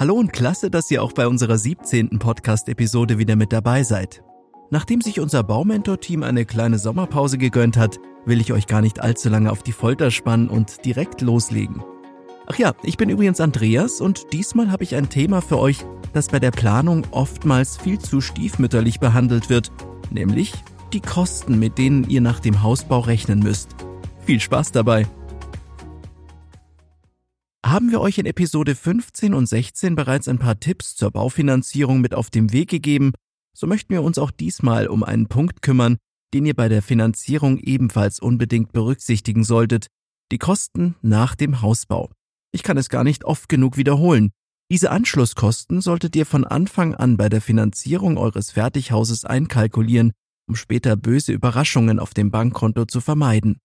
Hallo und klasse, dass ihr auch bei unserer 17. Podcast-Episode wieder mit dabei seid. Nachdem sich unser Baumentor-Team eine kleine Sommerpause gegönnt hat, will ich euch gar nicht allzu lange auf die Folter spannen und direkt loslegen. Ach ja, ich bin übrigens Andreas und diesmal habe ich ein Thema für euch, das bei der Planung oftmals viel zu stiefmütterlich behandelt wird, nämlich die Kosten, mit denen ihr nach dem Hausbau rechnen müsst. Viel Spaß dabei! Haben wir euch in Episode 15 und 16 bereits ein paar Tipps zur Baufinanzierung mit auf den Weg gegeben, so möchten wir uns auch diesmal um einen Punkt kümmern, den ihr bei der Finanzierung ebenfalls unbedingt berücksichtigen solltet, die Kosten nach dem Hausbau. Ich kann es gar nicht oft genug wiederholen. Diese Anschlusskosten solltet ihr von Anfang an bei der Finanzierung eures Fertighauses einkalkulieren, um später böse Überraschungen auf dem Bankkonto zu vermeiden.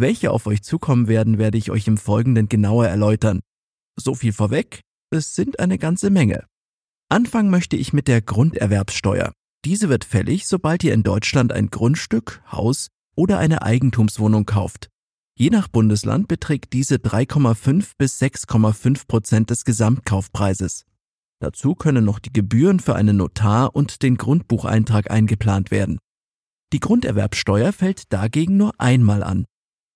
Welche auf euch zukommen werden, werde ich euch im Folgenden genauer erläutern. So viel vorweg, es sind eine ganze Menge. Anfangen möchte ich mit der Grunderwerbssteuer. Diese wird fällig, sobald ihr in Deutschland ein Grundstück, Haus oder eine Eigentumswohnung kauft. Je nach Bundesland beträgt diese 3,5 bis 6,5 Prozent des Gesamtkaufpreises. Dazu können noch die Gebühren für einen Notar und den Grundbucheintrag eingeplant werden. Die Grunderwerbsteuer fällt dagegen nur einmal an.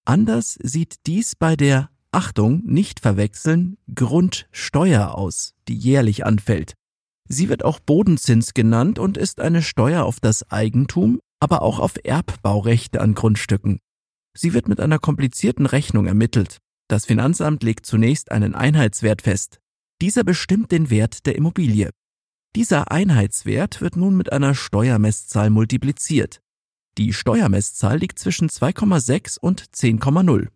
Anders sieht dies bei der Achtung, nicht verwechseln, Grundsteuer aus, die jährlich anfällt. Sie wird auch Bodenzins genannt und ist eine Steuer auf das Eigentum, aber auch auf Erbbaurechte an Grundstücken. Sie wird mit einer komplizierten Rechnung ermittelt. Das Finanzamt legt zunächst einen Einheitswert fest. Dieser bestimmt den Wert der Immobilie. Dieser Einheitswert wird nun mit einer Steuermesszahl multipliziert. Die Steuermesszahl liegt zwischen 2,6 und 10,0.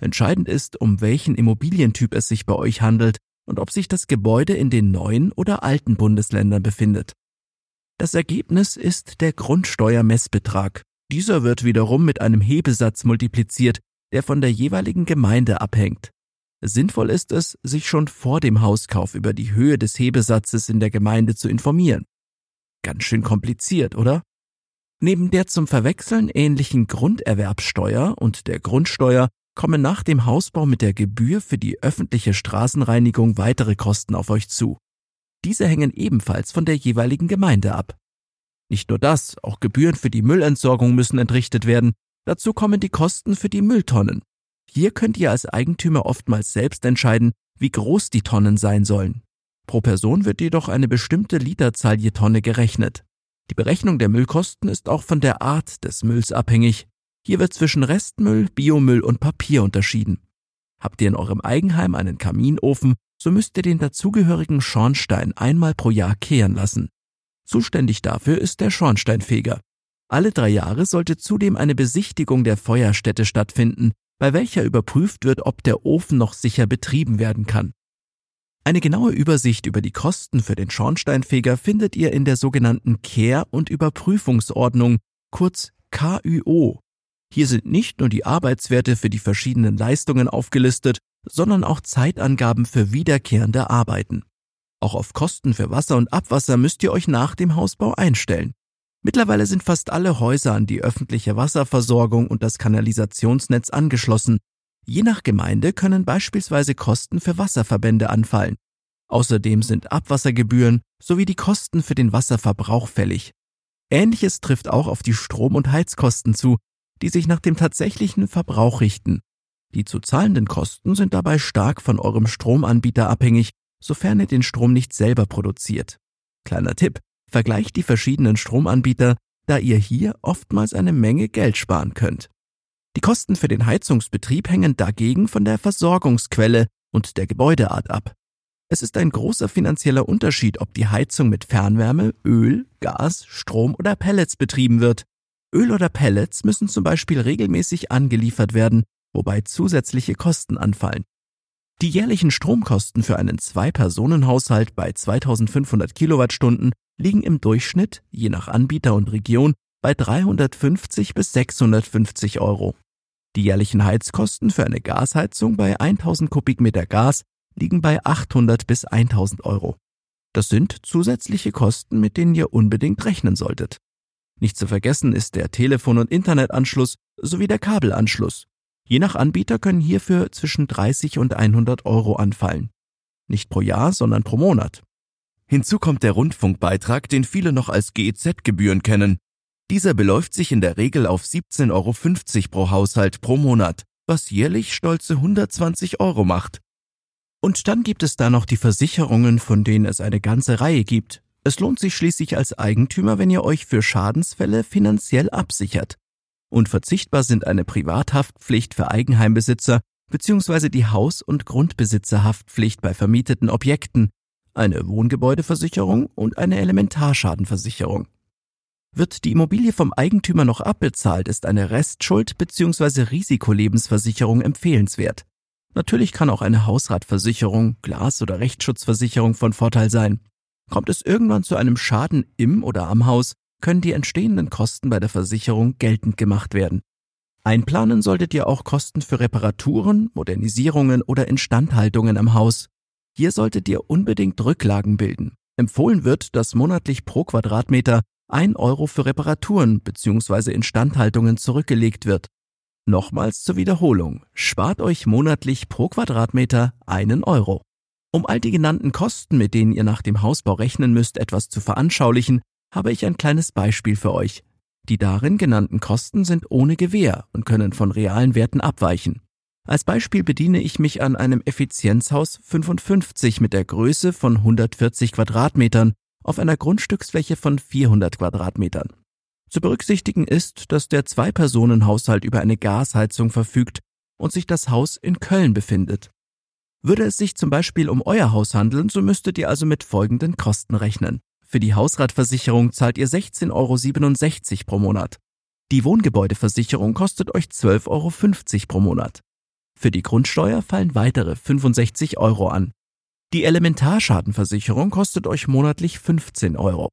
Entscheidend ist, um welchen Immobilientyp es sich bei euch handelt und ob sich das Gebäude in den neuen oder alten Bundesländern befindet. Das Ergebnis ist der Grundsteuermessbetrag. Dieser wird wiederum mit einem Hebesatz multipliziert, der von der jeweiligen Gemeinde abhängt. Sinnvoll ist es, sich schon vor dem Hauskauf über die Höhe des Hebesatzes in der Gemeinde zu informieren. Ganz schön kompliziert, oder? Neben der zum Verwechseln ähnlichen Grunderwerbsteuer und der Grundsteuer kommen nach dem Hausbau mit der Gebühr für die öffentliche Straßenreinigung weitere Kosten auf euch zu. Diese hängen ebenfalls von der jeweiligen Gemeinde ab. Nicht nur das, auch Gebühren für die Müllentsorgung müssen entrichtet werden. Dazu kommen die Kosten für die Mülltonnen. Hier könnt ihr als Eigentümer oftmals selbst entscheiden, wie groß die Tonnen sein sollen. Pro Person wird jedoch eine bestimmte Literzahl je Tonne gerechnet. Die Berechnung der Müllkosten ist auch von der Art des Mülls abhängig. Hier wird zwischen Restmüll, Biomüll und Papier unterschieden. Habt ihr in eurem Eigenheim einen Kaminofen, so müsst ihr den dazugehörigen Schornstein einmal pro Jahr kehren lassen. Zuständig dafür ist der Schornsteinfeger. Alle drei Jahre sollte zudem eine Besichtigung der Feuerstätte stattfinden, bei welcher überprüft wird, ob der Ofen noch sicher betrieben werden kann. Eine genaue Übersicht über die Kosten für den Schornsteinfeger findet ihr in der sogenannten Kehr- und Überprüfungsordnung, kurz KÜO. Hier sind nicht nur die Arbeitswerte für die verschiedenen Leistungen aufgelistet, sondern auch Zeitangaben für wiederkehrende Arbeiten. Auch auf Kosten für Wasser und Abwasser müsst ihr euch nach dem Hausbau einstellen. Mittlerweile sind fast alle Häuser an die öffentliche Wasserversorgung und das Kanalisationsnetz angeschlossen, Je nach Gemeinde können beispielsweise Kosten für Wasserverbände anfallen. Außerdem sind Abwassergebühren sowie die Kosten für den Wasserverbrauch fällig. Ähnliches trifft auch auf die Strom- und Heizkosten zu, die sich nach dem tatsächlichen Verbrauch richten. Die zu zahlenden Kosten sind dabei stark von eurem Stromanbieter abhängig, sofern ihr den Strom nicht selber produziert. Kleiner Tipp, vergleicht die verschiedenen Stromanbieter, da ihr hier oftmals eine Menge Geld sparen könnt. Die Kosten für den Heizungsbetrieb hängen dagegen von der Versorgungsquelle und der Gebäudeart ab. Es ist ein großer finanzieller Unterschied, ob die Heizung mit Fernwärme, Öl, Gas, Strom oder Pellets betrieben wird. Öl oder Pellets müssen zum Beispiel regelmäßig angeliefert werden, wobei zusätzliche Kosten anfallen. Die jährlichen Stromkosten für einen Zwei-Personen-Haushalt bei 2500 Kilowattstunden liegen im Durchschnitt, je nach Anbieter und Region, bei 350 bis 650 Euro. Die jährlichen Heizkosten für eine Gasheizung bei 1000 Kubikmeter Gas liegen bei 800 bis 1000 Euro. Das sind zusätzliche Kosten, mit denen ihr unbedingt rechnen solltet. Nicht zu vergessen ist der Telefon- und Internetanschluss sowie der Kabelanschluss. Je nach Anbieter können hierfür zwischen 30 und 100 Euro anfallen. Nicht pro Jahr, sondern pro Monat. Hinzu kommt der Rundfunkbeitrag, den viele noch als GEZ-Gebühren kennen. Dieser beläuft sich in der Regel auf 17,50 Euro pro Haushalt pro Monat, was jährlich stolze 120 Euro macht. Und dann gibt es da noch die Versicherungen, von denen es eine ganze Reihe gibt. Es lohnt sich schließlich als Eigentümer, wenn ihr euch für Schadensfälle finanziell absichert. Unverzichtbar sind eine Privathaftpflicht für Eigenheimbesitzer bzw. die Haus- und Grundbesitzerhaftpflicht bei vermieteten Objekten, eine Wohngebäudeversicherung und eine Elementarschadenversicherung. Wird die Immobilie vom Eigentümer noch abbezahlt, ist eine Restschuld bzw. Risikolebensversicherung empfehlenswert. Natürlich kann auch eine Hausratversicherung, Glas- oder Rechtsschutzversicherung von Vorteil sein. Kommt es irgendwann zu einem Schaden im oder am Haus, können die entstehenden Kosten bei der Versicherung geltend gemacht werden. Einplanen solltet ihr auch Kosten für Reparaturen, Modernisierungen oder Instandhaltungen am Haus. Hier solltet ihr unbedingt Rücklagen bilden. Empfohlen wird, dass monatlich pro Quadratmeter ein Euro für Reparaturen bzw. Instandhaltungen zurückgelegt wird. Nochmals zur Wiederholung, spart euch monatlich pro Quadratmeter einen Euro. Um all die genannten Kosten, mit denen ihr nach dem Hausbau rechnen müsst, etwas zu veranschaulichen, habe ich ein kleines Beispiel für euch. Die darin genannten Kosten sind ohne Gewähr und können von realen Werten abweichen. Als Beispiel bediene ich mich an einem Effizienzhaus 55 mit der Größe von 140 Quadratmetern auf einer Grundstücksfläche von 400 Quadratmetern. Zu berücksichtigen ist, dass der Zwei-Personen-Haushalt über eine Gasheizung verfügt und sich das Haus in Köln befindet. Würde es sich zum Beispiel um euer Haus handeln, so müsstet ihr also mit folgenden Kosten rechnen. Für die Hausratversicherung zahlt ihr 16,67 Euro pro Monat. Die Wohngebäudeversicherung kostet euch 12,50 Euro pro Monat. Für die Grundsteuer fallen weitere 65 Euro an. Die Elementarschadenversicherung kostet euch monatlich 15 Euro.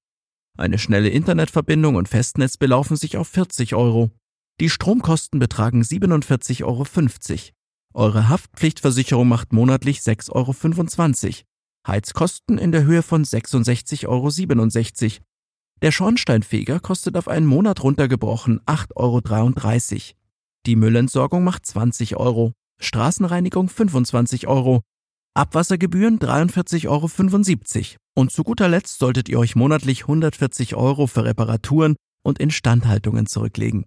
Eine schnelle Internetverbindung und Festnetz belaufen sich auf 40 Euro. Die Stromkosten betragen 47,50 Euro. Eure Haftpflichtversicherung macht monatlich 6,25 Euro. Heizkosten in der Höhe von 66,67 Euro. Der Schornsteinfeger kostet auf einen Monat runtergebrochen 8,33 Euro. Die Müllentsorgung macht 20 Euro. Straßenreinigung 25 Euro. Abwassergebühren 43,75 Euro. Und zu guter Letzt solltet ihr euch monatlich 140 Euro für Reparaturen und Instandhaltungen zurücklegen.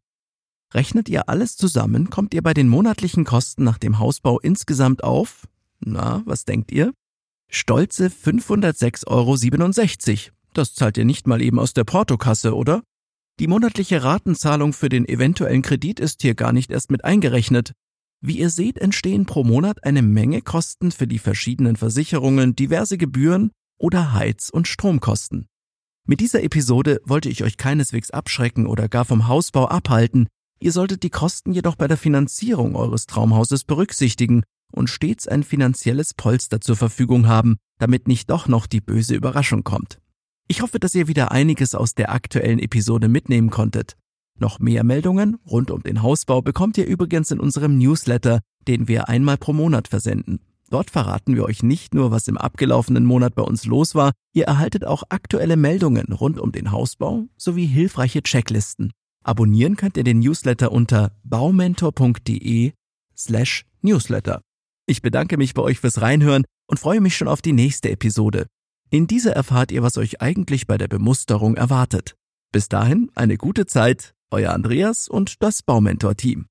Rechnet ihr alles zusammen, kommt ihr bei den monatlichen Kosten nach dem Hausbau insgesamt auf, na, was denkt ihr? Stolze 506,67 Euro. Das zahlt ihr nicht mal eben aus der Portokasse, oder? Die monatliche Ratenzahlung für den eventuellen Kredit ist hier gar nicht erst mit eingerechnet. Wie ihr seht, entstehen pro Monat eine Menge Kosten für die verschiedenen Versicherungen, diverse Gebühren oder Heiz- und Stromkosten. Mit dieser Episode wollte ich euch keineswegs abschrecken oder gar vom Hausbau abhalten, ihr solltet die Kosten jedoch bei der Finanzierung eures Traumhauses berücksichtigen und stets ein finanzielles Polster zur Verfügung haben, damit nicht doch noch die böse Überraschung kommt. Ich hoffe, dass ihr wieder einiges aus der aktuellen Episode mitnehmen konntet. Noch mehr Meldungen rund um den Hausbau bekommt ihr übrigens in unserem Newsletter, den wir einmal pro Monat versenden. Dort verraten wir euch nicht nur, was im abgelaufenen Monat bei uns los war, ihr erhaltet auch aktuelle Meldungen rund um den Hausbau sowie hilfreiche Checklisten. Abonnieren könnt ihr den Newsletter unter baumentor.de slash newsletter. Ich bedanke mich bei euch fürs Reinhören und freue mich schon auf die nächste Episode. In dieser erfahrt ihr, was euch eigentlich bei der Bemusterung erwartet. Bis dahin eine gute Zeit, euer Andreas und das Baumentor-Team.